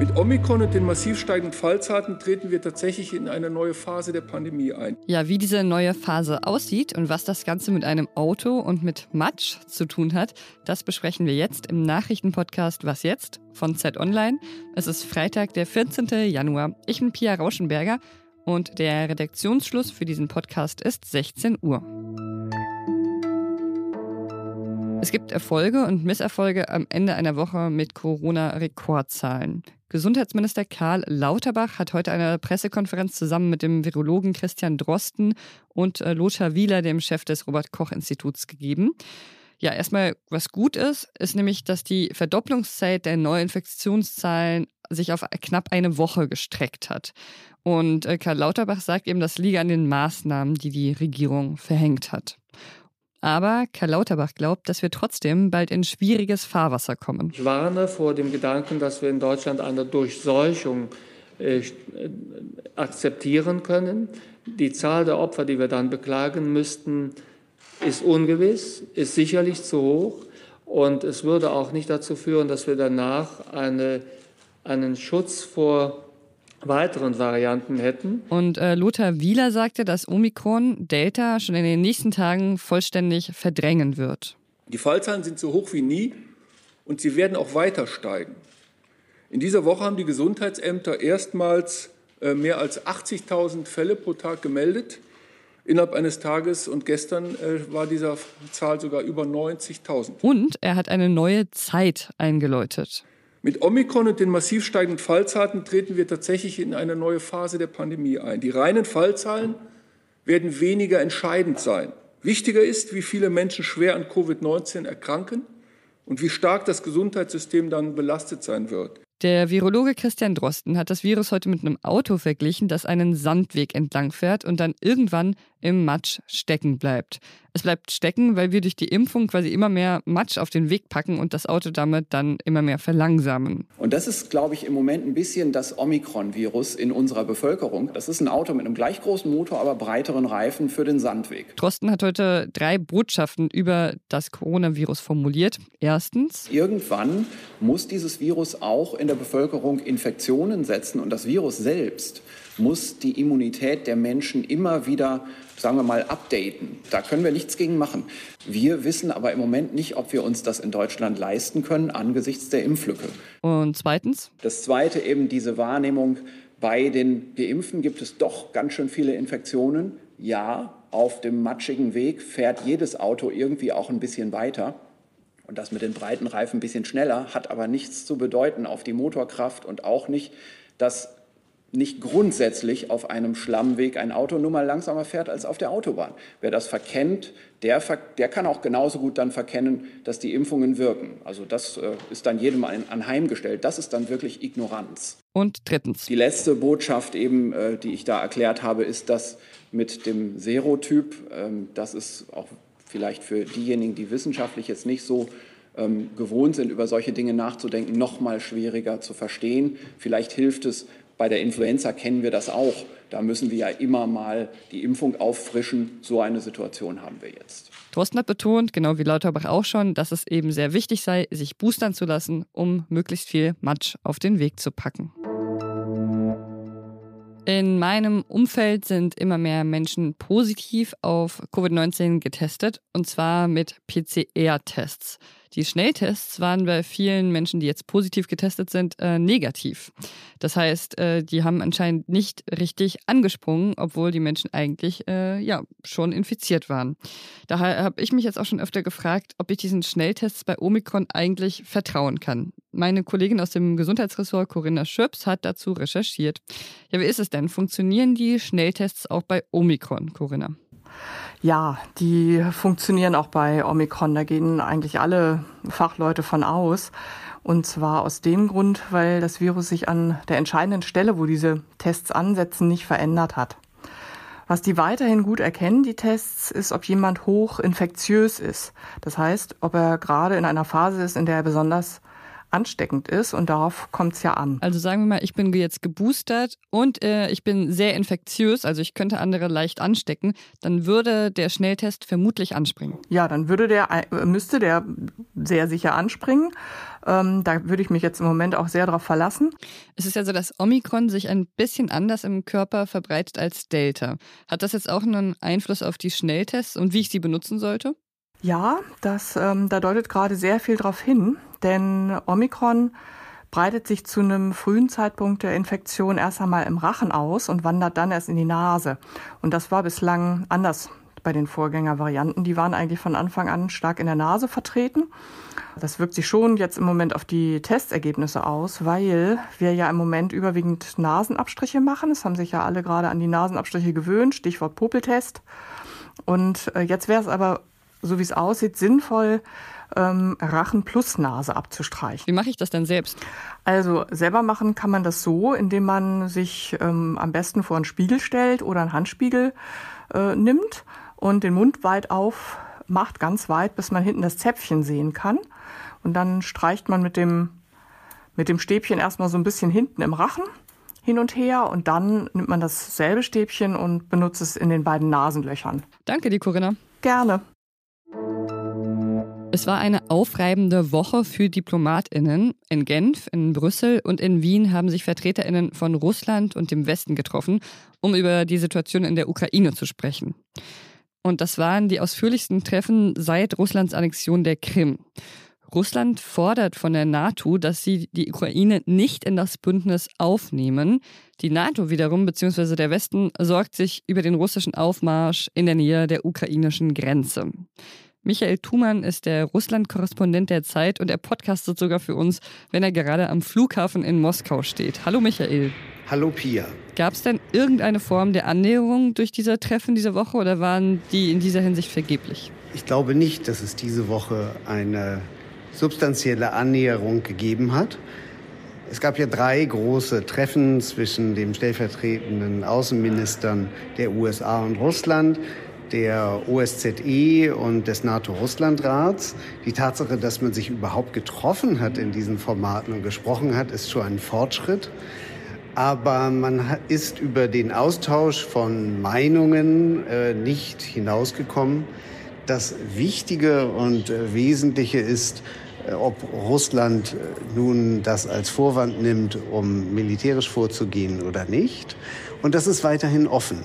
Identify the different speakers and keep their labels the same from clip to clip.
Speaker 1: Mit Omikron und den massiv steigenden Fallzahlen treten wir tatsächlich in eine neue Phase der Pandemie ein.
Speaker 2: Ja, wie diese neue Phase aussieht und was das Ganze mit einem Auto und mit Matsch zu tun hat, das besprechen wir jetzt im Nachrichtenpodcast Was jetzt von Z Online. Es ist Freitag, der 14. Januar. Ich bin Pia Rauschenberger und der Redaktionsschluss für diesen Podcast ist 16 Uhr. Es gibt Erfolge und Misserfolge am Ende einer Woche mit Corona-Rekordzahlen. Gesundheitsminister Karl Lauterbach hat heute eine Pressekonferenz zusammen mit dem Virologen Christian Drosten und äh, Lothar Wieler, dem Chef des Robert-Koch-Instituts, gegeben. Ja, erstmal, was gut ist, ist nämlich, dass die Verdopplungszeit der Neuinfektionszahlen sich auf knapp eine Woche gestreckt hat. Und äh, Karl Lauterbach sagt eben, das liege an den Maßnahmen, die die Regierung verhängt hat. Aber Karl Lauterbach glaubt, dass wir trotzdem bald in schwieriges Fahrwasser kommen.
Speaker 1: Ich warne vor dem Gedanken, dass wir in Deutschland eine Durchseuchung äh, akzeptieren können. Die Zahl der Opfer, die wir dann beklagen müssten, ist ungewiss, ist sicherlich zu hoch. Und es würde auch nicht dazu führen, dass wir danach eine, einen Schutz vor weiteren Varianten hätten.
Speaker 2: Und äh, Lothar Wieler sagte, dass Omikron Delta schon in den nächsten Tagen vollständig verdrängen wird.
Speaker 1: Die Fallzahlen sind so hoch wie nie und sie werden auch weiter steigen. In dieser Woche haben die Gesundheitsämter erstmals äh, mehr als 80.000 Fälle pro Tag gemeldet innerhalb eines Tages und gestern äh, war dieser Zahl sogar über 90.000.
Speaker 2: Und er hat eine neue Zeit eingeläutet.
Speaker 1: Mit Omikron und den massiv steigenden Fallzahlen treten wir tatsächlich in eine neue Phase der Pandemie ein. Die reinen Fallzahlen werden weniger entscheidend sein. Wichtiger ist, wie viele Menschen schwer an Covid-19 erkranken und wie stark das Gesundheitssystem dann belastet sein wird.
Speaker 2: Der Virologe Christian Drosten hat das Virus heute mit einem Auto verglichen, das einen Sandweg entlang fährt und dann irgendwann im Matsch stecken bleibt. Es bleibt stecken, weil wir durch die Impfung quasi immer mehr Matsch auf den Weg packen und das Auto damit dann immer mehr verlangsamen.
Speaker 3: Und das ist, glaube ich, im Moment ein bisschen das Omikron-Virus in unserer Bevölkerung. Das ist ein Auto mit einem gleich großen Motor, aber breiteren Reifen für den Sandweg.
Speaker 2: Drosten hat heute drei Botschaften über das Coronavirus formuliert. Erstens.
Speaker 3: Irgendwann muss dieses Virus auch in der Bevölkerung Infektionen setzen und das Virus selbst muss die Immunität der Menschen immer wieder, sagen wir mal, updaten. Da können wir nichts gegen machen. Wir wissen aber im Moment nicht, ob wir uns das in Deutschland leisten können angesichts der Impflücke.
Speaker 2: Und zweitens?
Speaker 3: Das zweite eben diese Wahrnehmung, bei den Geimpften gibt es doch ganz schön viele Infektionen. Ja, auf dem matschigen Weg fährt jedes Auto irgendwie auch ein bisschen weiter. Und das mit den breiten Reifen ein bisschen schneller, hat aber nichts zu bedeuten auf die Motorkraft und auch nicht, dass nicht grundsätzlich auf einem Schlammweg ein Auto nur mal langsamer fährt als auf der Autobahn. Wer das verkennt, der, der kann auch genauso gut dann verkennen, dass die Impfungen wirken. Also das äh, ist dann jedem anheimgestellt. Das ist dann wirklich Ignoranz.
Speaker 2: Und drittens.
Speaker 3: Die letzte Botschaft eben, äh, die ich da erklärt habe, ist das mit dem Serotyp. Ähm, das ist auch vielleicht für diejenigen, die wissenschaftlich jetzt nicht so ähm, gewohnt sind, über solche Dinge nachzudenken, noch mal schwieriger zu verstehen. Vielleicht hilft es, bei der Influenza kennen wir das auch. Da müssen wir ja immer mal die Impfung auffrischen. So eine Situation haben wir jetzt.
Speaker 2: Drosten hat betont, genau wie Lauterbach auch schon, dass es eben sehr wichtig sei, sich boostern zu lassen, um möglichst viel Matsch auf den Weg zu packen. In meinem Umfeld sind immer mehr Menschen positiv auf Covid-19 getestet, und zwar mit PCR-Tests. Die Schnelltests waren bei vielen Menschen, die jetzt positiv getestet sind, äh, negativ. Das heißt, äh, die haben anscheinend nicht richtig angesprungen, obwohl die Menschen eigentlich äh, ja schon infiziert waren. Daher habe ich mich jetzt auch schon öfter gefragt, ob ich diesen Schnelltests bei Omikron eigentlich vertrauen kann. Meine Kollegin aus dem Gesundheitsressort Corinna Schöps hat dazu recherchiert. Ja, wie ist es denn? Funktionieren die Schnelltests auch bei Omikron, Corinna?
Speaker 4: Ja, die funktionieren auch bei Omikron. Da gehen eigentlich alle Fachleute von aus. Und zwar aus dem Grund, weil das Virus sich an der entscheidenden Stelle, wo diese Tests ansetzen, nicht verändert hat. Was die weiterhin gut erkennen, die Tests, ist, ob jemand hoch infektiös ist. Das heißt, ob er gerade in einer Phase ist, in der er besonders ansteckend ist und darauf kommt es ja an.
Speaker 2: Also sagen wir mal, ich bin jetzt geboostert und äh, ich bin sehr infektiös, also ich könnte andere leicht anstecken, dann würde der Schnelltest vermutlich anspringen.
Speaker 4: Ja, dann würde der, äh, müsste der sehr sicher anspringen. Ähm, da würde ich mich jetzt im Moment auch sehr darauf verlassen.
Speaker 2: Es ist ja so, dass Omikron sich ein bisschen anders im Körper verbreitet als Delta. Hat das jetzt auch einen Einfluss auf die Schnelltests und wie ich sie benutzen sollte?
Speaker 4: Ja, das, ähm, da deutet gerade sehr viel darauf hin, denn Omikron breitet sich zu einem frühen Zeitpunkt der Infektion erst einmal im Rachen aus und wandert dann erst in die Nase. Und das war bislang anders bei den Vorgängervarianten. Die waren eigentlich von Anfang an stark in der Nase vertreten. Das wirkt sich schon jetzt im Moment auf die Testergebnisse aus, weil wir ja im Moment überwiegend Nasenabstriche machen. Es haben sich ja alle gerade an die Nasenabstriche gewöhnt, Stichwort Popeltest. Und äh, jetzt wäre es aber so wie es aussieht, sinnvoll, ähm, Rachen plus Nase abzustreichen.
Speaker 2: Wie mache ich das denn selbst?
Speaker 4: Also selber machen kann man das so, indem man sich ähm, am besten vor einen Spiegel stellt oder einen Handspiegel äh, nimmt und den Mund weit auf macht, ganz weit, bis man hinten das Zäpfchen sehen kann. Und dann streicht man mit dem, mit dem Stäbchen erstmal so ein bisschen hinten im Rachen hin und her und dann nimmt man dasselbe Stäbchen und benutzt es in den beiden Nasenlöchern.
Speaker 2: Danke, die Corinna.
Speaker 4: Gerne.
Speaker 2: Es war eine aufreibende Woche für Diplomatinnen. In Genf, in Brüssel und in Wien haben sich Vertreterinnen von Russland und dem Westen getroffen, um über die Situation in der Ukraine zu sprechen. Und das waren die ausführlichsten Treffen seit Russlands Annexion der Krim. Russland fordert von der NATO, dass sie die Ukraine nicht in das Bündnis aufnehmen. Die NATO wiederum, beziehungsweise der Westen, sorgt sich über den russischen Aufmarsch in der Nähe der ukrainischen Grenze. Michael Thumann ist der Russland-Korrespondent der Zeit und er podcastet sogar für uns, wenn er gerade am Flughafen in Moskau steht. Hallo Michael.
Speaker 5: Hallo Pia.
Speaker 2: Gab es denn irgendeine Form der Annäherung durch diese Treffen diese Woche oder waren die in dieser Hinsicht vergeblich?
Speaker 5: Ich glaube nicht, dass es diese Woche eine substanzielle Annäherung gegeben hat. Es gab ja drei große Treffen zwischen den stellvertretenden Außenministern der USA und Russland der OSZE und des NATO-Russland-Rats. Die Tatsache, dass man sich überhaupt getroffen hat in diesen Formaten und gesprochen hat, ist schon ein Fortschritt. Aber man ist über den Austausch von Meinungen äh, nicht hinausgekommen. Das Wichtige und äh, Wesentliche ist, äh, ob Russland äh, nun das als Vorwand nimmt, um militärisch vorzugehen oder nicht. Und das ist weiterhin offen.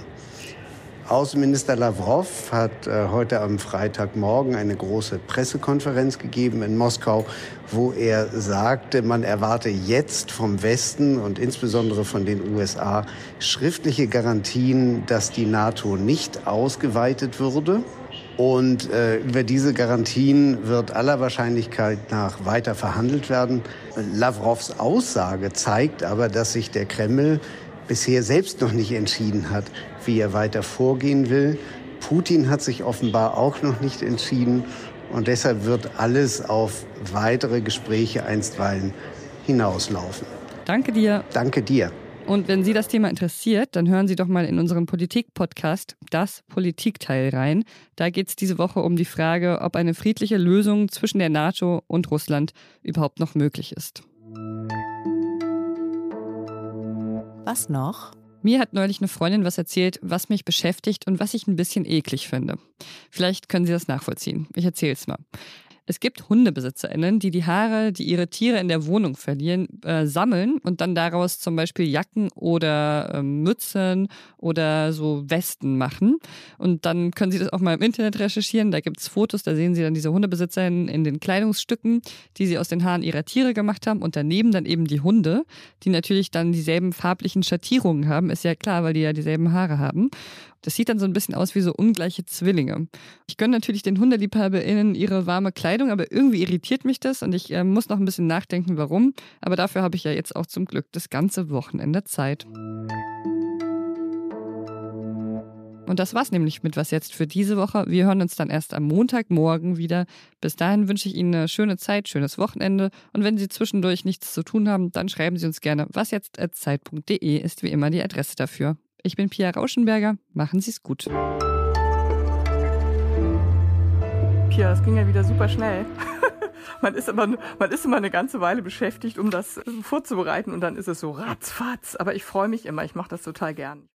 Speaker 5: Außenminister Lavrov hat äh, heute am Freitagmorgen eine große Pressekonferenz gegeben in Moskau, wo er sagte, man erwarte jetzt vom Westen und insbesondere von den USA schriftliche Garantien, dass die NATO nicht ausgeweitet würde. Und äh, über diese Garantien wird aller Wahrscheinlichkeit nach weiter verhandelt werden. Lavrovs Aussage zeigt aber, dass sich der Kreml bisher selbst noch nicht entschieden hat, wie er weiter vorgehen will. Putin hat sich offenbar auch noch nicht entschieden und deshalb wird alles auf weitere Gespräche einstweilen hinauslaufen.
Speaker 2: Danke dir.
Speaker 5: Danke dir.
Speaker 2: Und wenn Sie das Thema interessiert, dann hören Sie doch mal in unserem Politik-Podcast das Politikteil rein. Da geht es diese Woche um die Frage, ob eine friedliche Lösung zwischen der NATO und Russland überhaupt noch möglich ist.
Speaker 6: Was noch?
Speaker 2: Mir hat neulich eine Freundin was erzählt, was mich beschäftigt und was ich ein bisschen eklig finde. Vielleicht können Sie das nachvollziehen. Ich erzähle es mal. Es gibt HundebesitzerInnen, die die Haare, die ihre Tiere in der Wohnung verlieren, äh, sammeln und dann daraus zum Beispiel Jacken oder äh, Mützen oder so Westen machen. Und dann können Sie das auch mal im Internet recherchieren. Da gibt es Fotos, da sehen Sie dann diese HundebesitzerInnen in den Kleidungsstücken, die sie aus den Haaren ihrer Tiere gemacht haben. Und daneben dann eben die Hunde, die natürlich dann dieselben farblichen Schattierungen haben. Ist ja klar, weil die ja dieselben Haare haben. Das sieht dann so ein bisschen aus wie so ungleiche Zwillinge. Ich gönne natürlich den HundeliebhaberInnen ihre warme Kleidung, aber irgendwie irritiert mich das und ich äh, muss noch ein bisschen nachdenken, warum. Aber dafür habe ich ja jetzt auch zum Glück das ganze Wochenende Zeit. Und das war's nämlich mit Was jetzt für diese Woche. Wir hören uns dann erst am Montagmorgen wieder. Bis dahin wünsche ich Ihnen eine schöne Zeit, schönes Wochenende. Und wenn Sie zwischendurch nichts zu tun haben, dann schreiben Sie uns gerne wasjetzt.zeit.de ist wie immer die Adresse dafür. Ich bin Pia Rauschenberger. Machen Sie es gut.
Speaker 4: Pia, das ging ja wieder super schnell. man ist, immer, man ist immer eine ganze Weile beschäftigt, um das vorzubereiten und dann ist es so ratzfatz. Aber ich freue mich immer, ich mache das total gern.